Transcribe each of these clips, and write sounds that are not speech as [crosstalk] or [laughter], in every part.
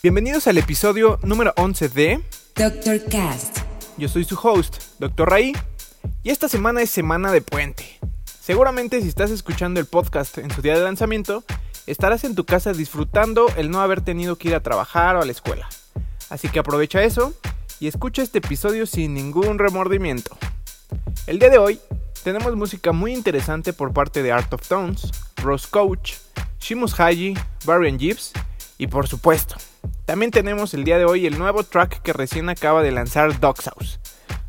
Bienvenidos al episodio número 11 de Dr. Cast. Yo soy su host, Dr. Ray, y esta semana es semana de puente. Seguramente si estás escuchando el podcast en su día de lanzamiento, estarás en tu casa disfrutando el no haber tenido que ir a trabajar o a la escuela. Así que aprovecha eso y escucha este episodio sin ningún remordimiento. El día de hoy tenemos música muy interesante por parte de Art of Tones, Rose Coach, Shimus Haji, Varian Gibbs y por supuesto, también tenemos el día de hoy el nuevo track que recién acaba de lanzar Dog's House.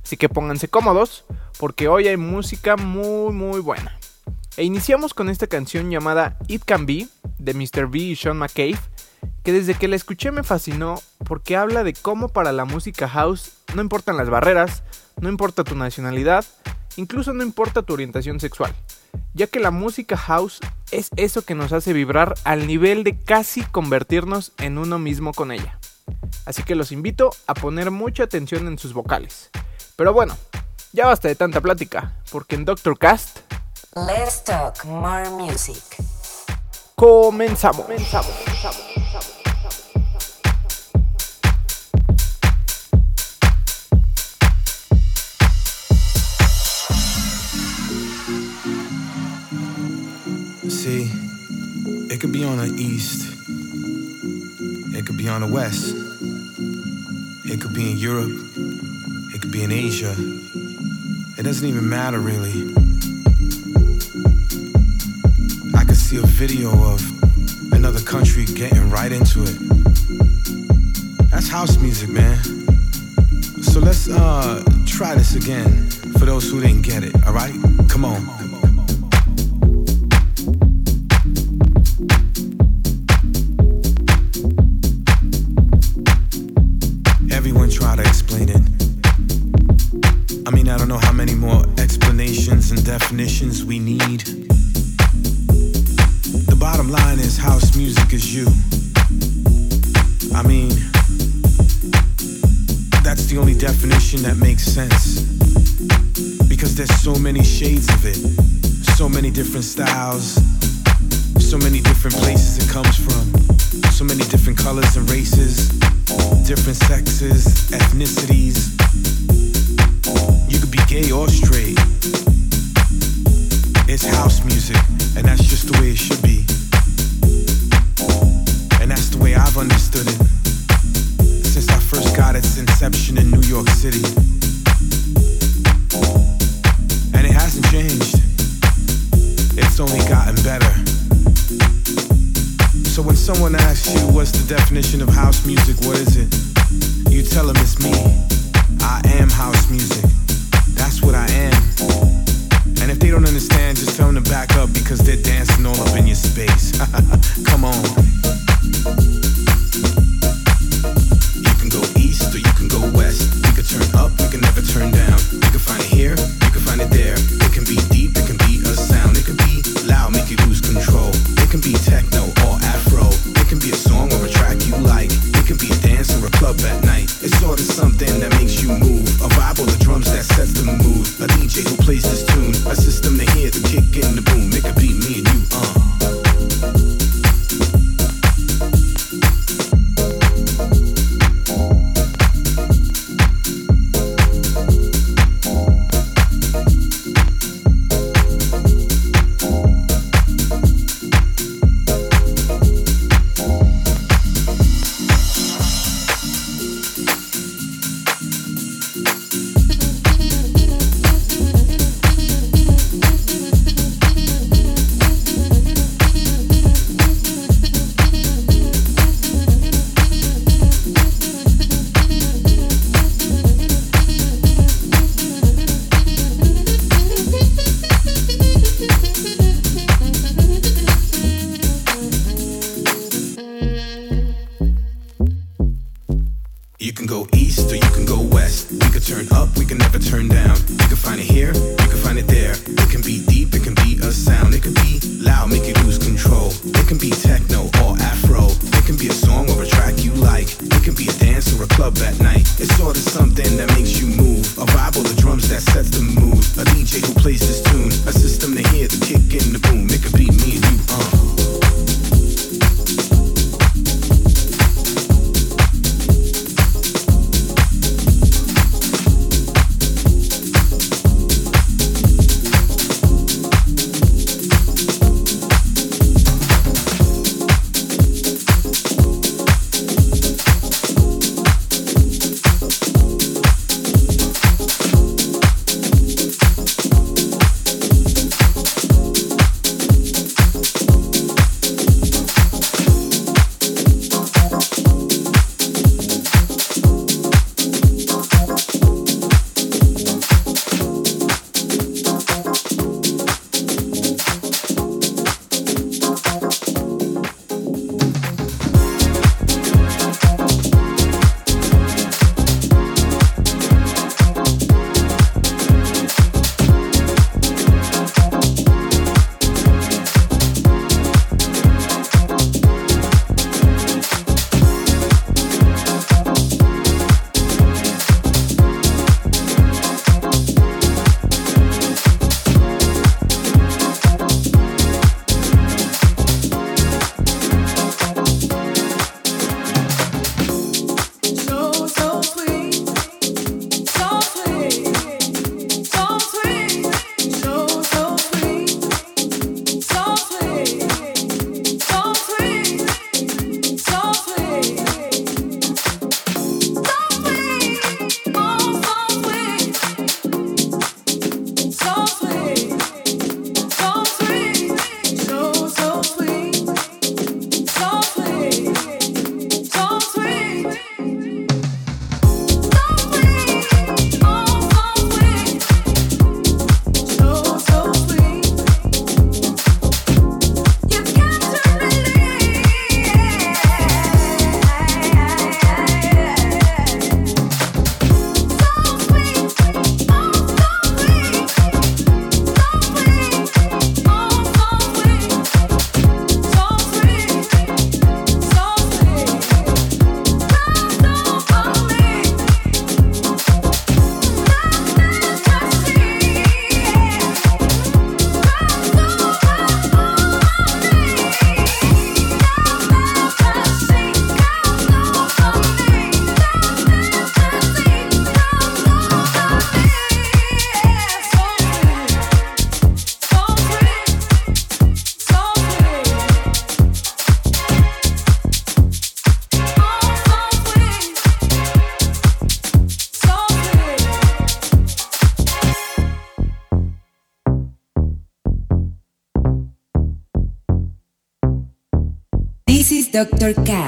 Así que pónganse cómodos porque hoy hay música muy muy buena. E iniciamos con esta canción llamada It Can Be de Mr. B y Sean McCabe, que desde que la escuché me fascinó porque habla de cómo para la música house no importan las barreras, no importa tu nacionalidad, incluso no importa tu orientación sexual, ya que la música house es eso que nos hace vibrar al nivel de casi convertirnos en uno mismo con ella. Así que los invito a poner mucha atención en sus vocales. Pero bueno, ya basta de tanta plática, porque en Doctor Cast Let's talk more music. comenzamos. comenzamos, comenzamos, comenzamos. It could be on the east, it could be on the west, it could be in Europe, it could be in Asia. It doesn't even matter really. I could see a video of another country getting right into it. That's house music, man. So let's uh try this again for those who didn't get it, alright? Come on. Different styles, so many different places it comes from, so many different colors and races, different sexes, ethnicities. Back up because they're dancing all up in your space. [laughs] Come on. Doctor K.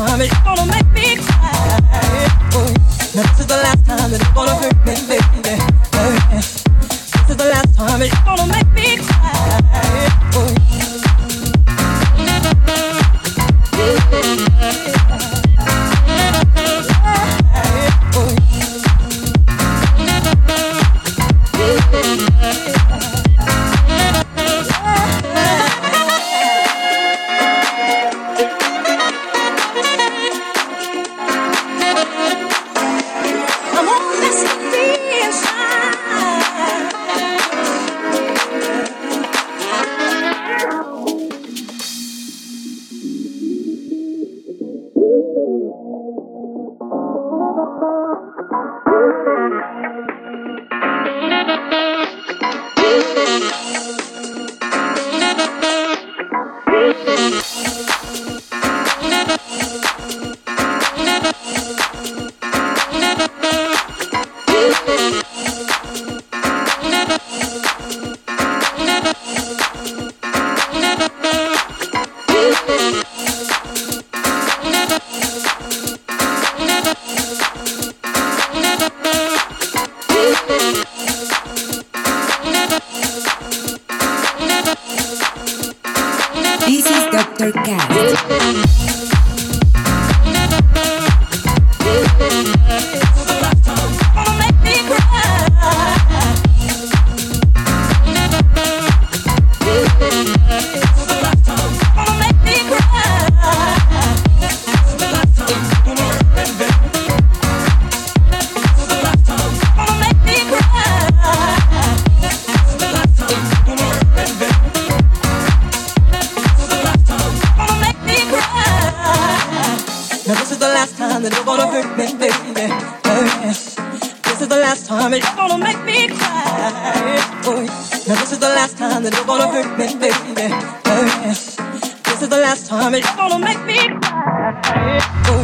this is the last time it's gonna hurt me, baby. This is the last time it's gonna make me cry. time and you're gonna make me cry. Oh. Now this is the last time that you're gonna hurt me, baby. Oh, yeah. This is the last time and you're gonna make me cry. Oh,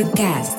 is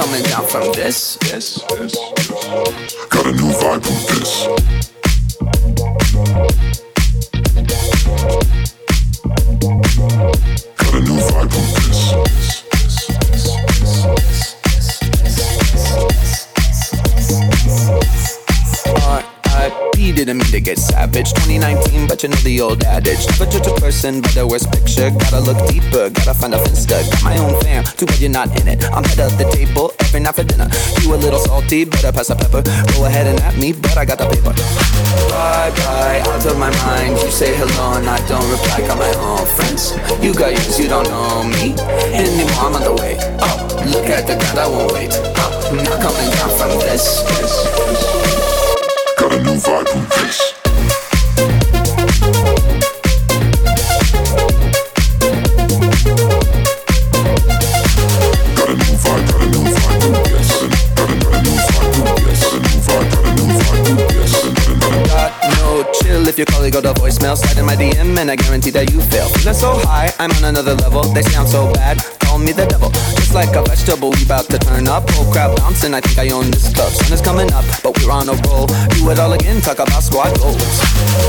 Coming down from this. This, this. Got a new vibe with this. Got a new vibe with this. R.I.P. didn't mean to get savage. 2019, but you know the old adage. Person by the worst picture. Gotta look deeper, gotta find a finsta. Got my own fam, too bad you're not in it. I'm head of the table every night for dinner. You a little salty, better pass the pepper. Go ahead and at me, but I got the paper. Bye bye, out of my mind. You say hello and I don't reply. Got my own friends. You got yours, you don't know me anymore. I'm on the way Oh, Look at the ground, I won't wait up. I'm not coming down from this. Got a new vibe with this. Your colleague go to voicemail. Slide in my DM and I guarantee that you fail. Feeling so high, I'm on another level. They sound so bad, call me the devil. Just like a vegetable, we bout to turn up. Whole crowd bouncing, I think I own this club. Sun is coming up, but we're on a roll. Do it all again, talk about squad goals.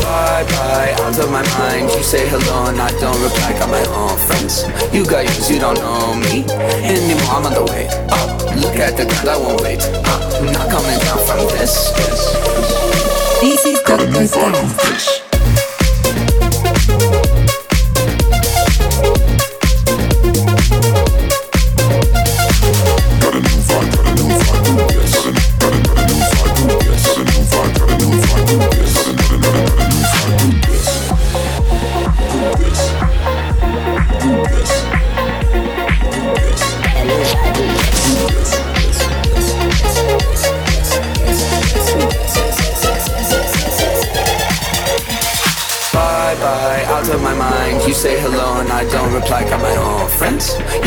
Bye bye, out of my mind. You say hello and I don't reply. Got my own friends. You got yours, you don't know me anymore. I'm on the way up. Look at the ground, I won't wait. I'm not coming down from this. this. This is a new Dr. vibe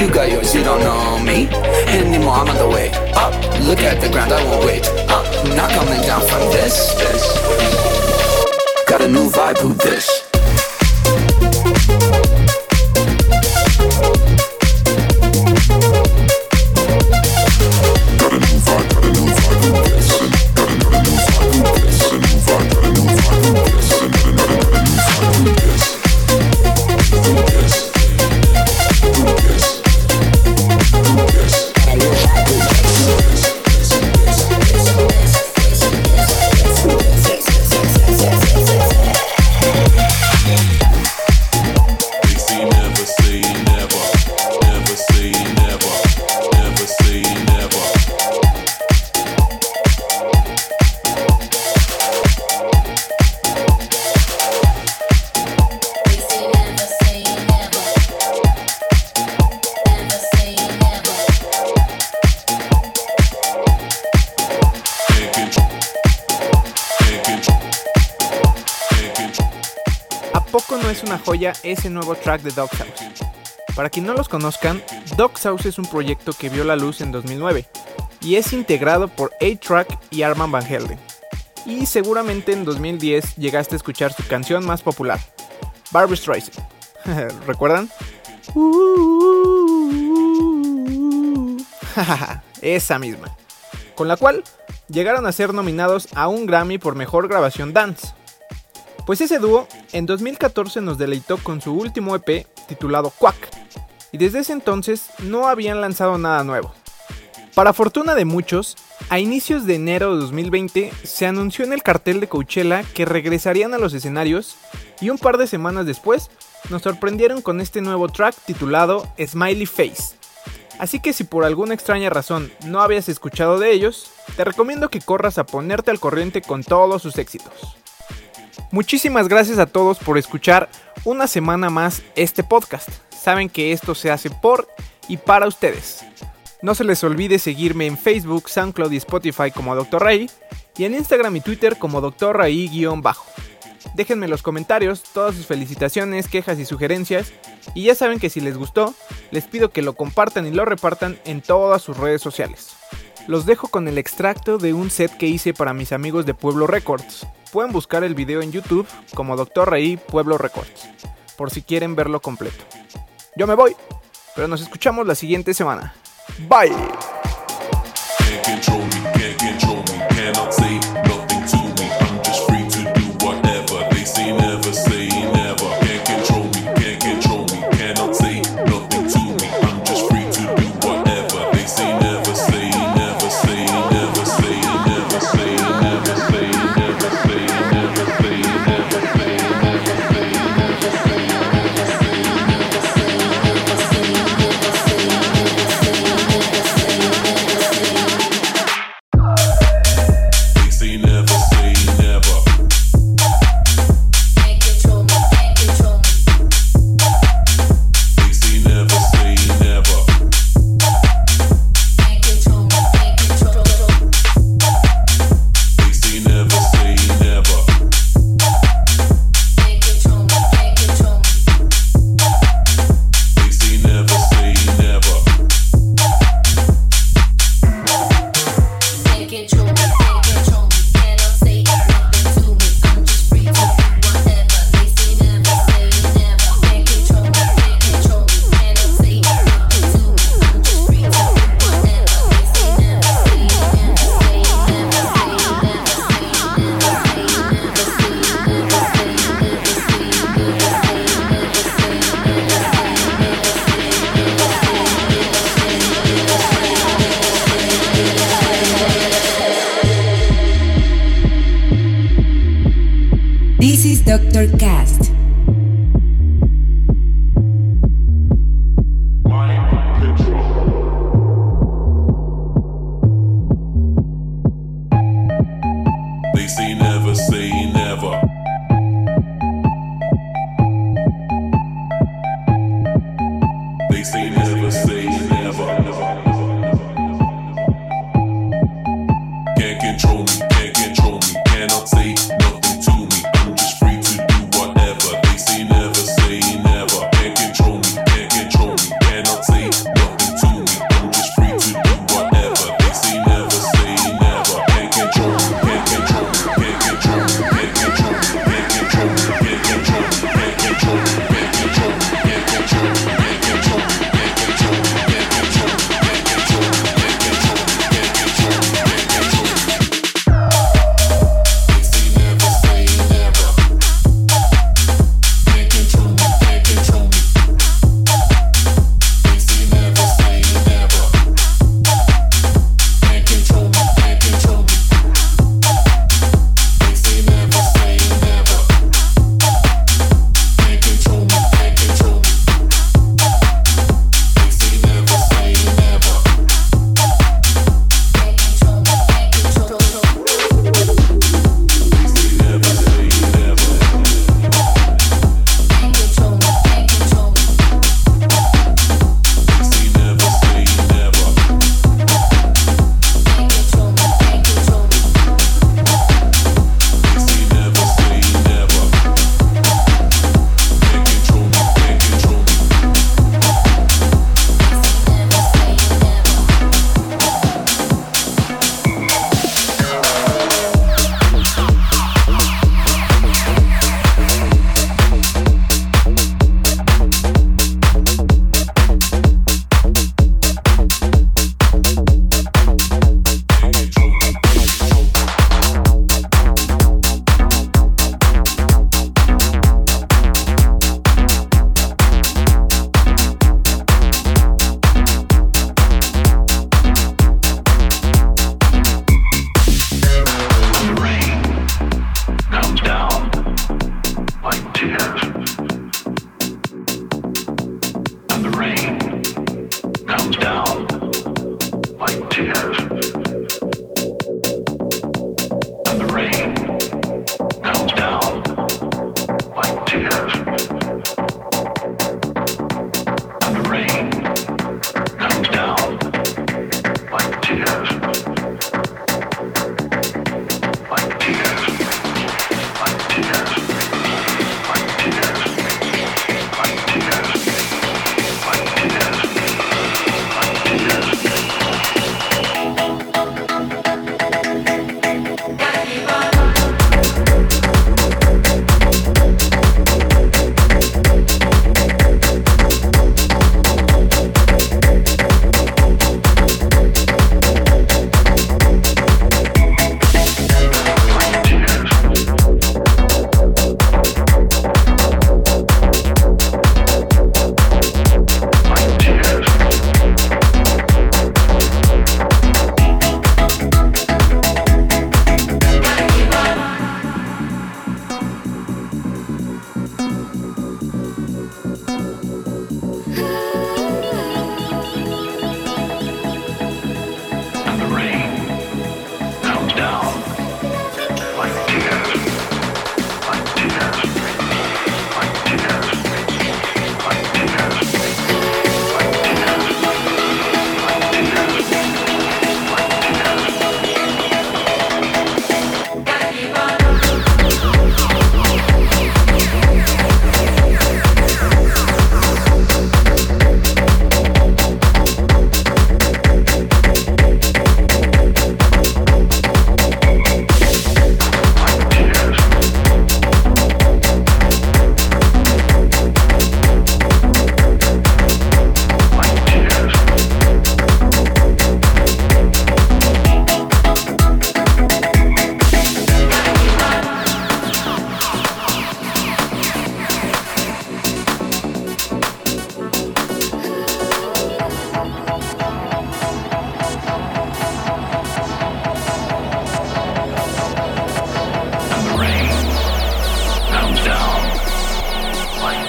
You got yours, you don't know me anymore. I'm on the way up. Look at the ground, I won't wait up. Not coming down from this. this. Got a new vibe with this. Ese nuevo track de Dog House? Para quien no los conozcan, Dog House es un proyecto que vio la luz en 2009 y es integrado por A-Track y Arman Van Helden. Y seguramente en 2010 llegaste a escuchar su canción más popular, Barbie Streisand. [laughs] ¿Recuerdan? [laughs] Esa misma. con la cual llegaron a ser nominados a un Grammy por Mejor Grabación Dance. Pues ese dúo en 2014 nos deleitó con su último EP titulado Quack, y desde ese entonces no habían lanzado nada nuevo. Para fortuna de muchos, a inicios de enero de 2020 se anunció en el cartel de Coachella que regresarían a los escenarios y un par de semanas después nos sorprendieron con este nuevo track titulado Smiley Face. Así que si por alguna extraña razón no habías escuchado de ellos, te recomiendo que corras a ponerte al corriente con todos sus éxitos. Muchísimas gracias a todos por escuchar una semana más este podcast. Saben que esto se hace por y para ustedes. No se les olvide seguirme en Facebook, SoundCloud y Spotify como Dr. Ray y en Instagram y Twitter como Dr. Ray-bajo. Déjenme en los comentarios todas sus felicitaciones, quejas y sugerencias. Y ya saben que si les gustó, les pido que lo compartan y lo repartan en todas sus redes sociales. Los dejo con el extracto de un set que hice para mis amigos de Pueblo Records. Pueden buscar el video en YouTube como Dr. Ray Pueblo Records, por si quieren verlo completo. Yo me voy, pero nos escuchamos la siguiente semana. Bye.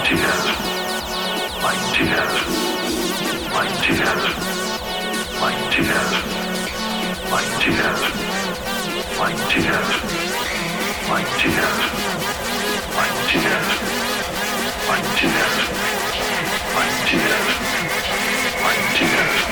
tears, like tears, like tears, like tears, like tears, like tears, like tears, like tears, like tears, like tears, like tears.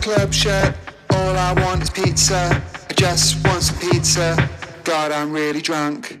Club shut? All I want is pizza. I just want some pizza. God, I'm really drunk.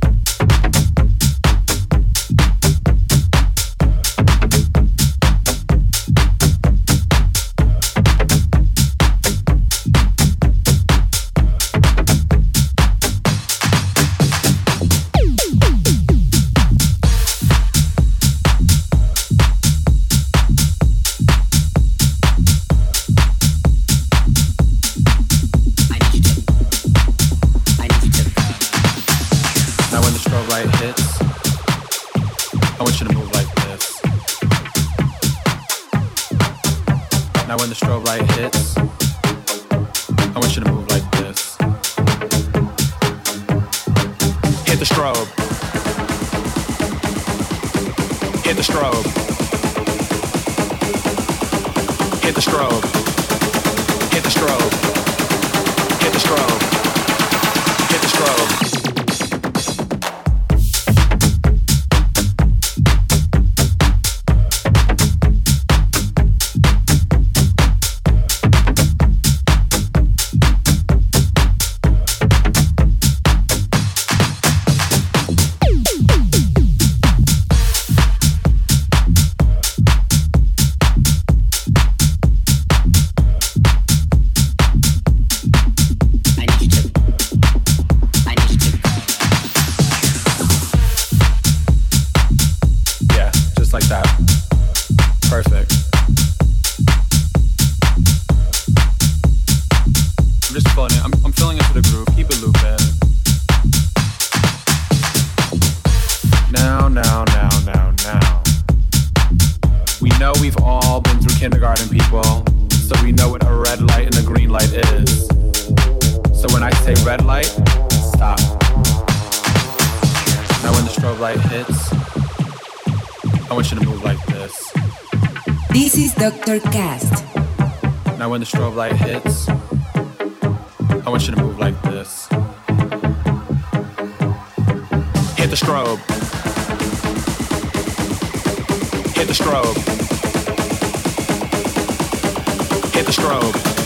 this. I want you to move like this. Hit the strobe. Hit the strobe. Hit the strobe.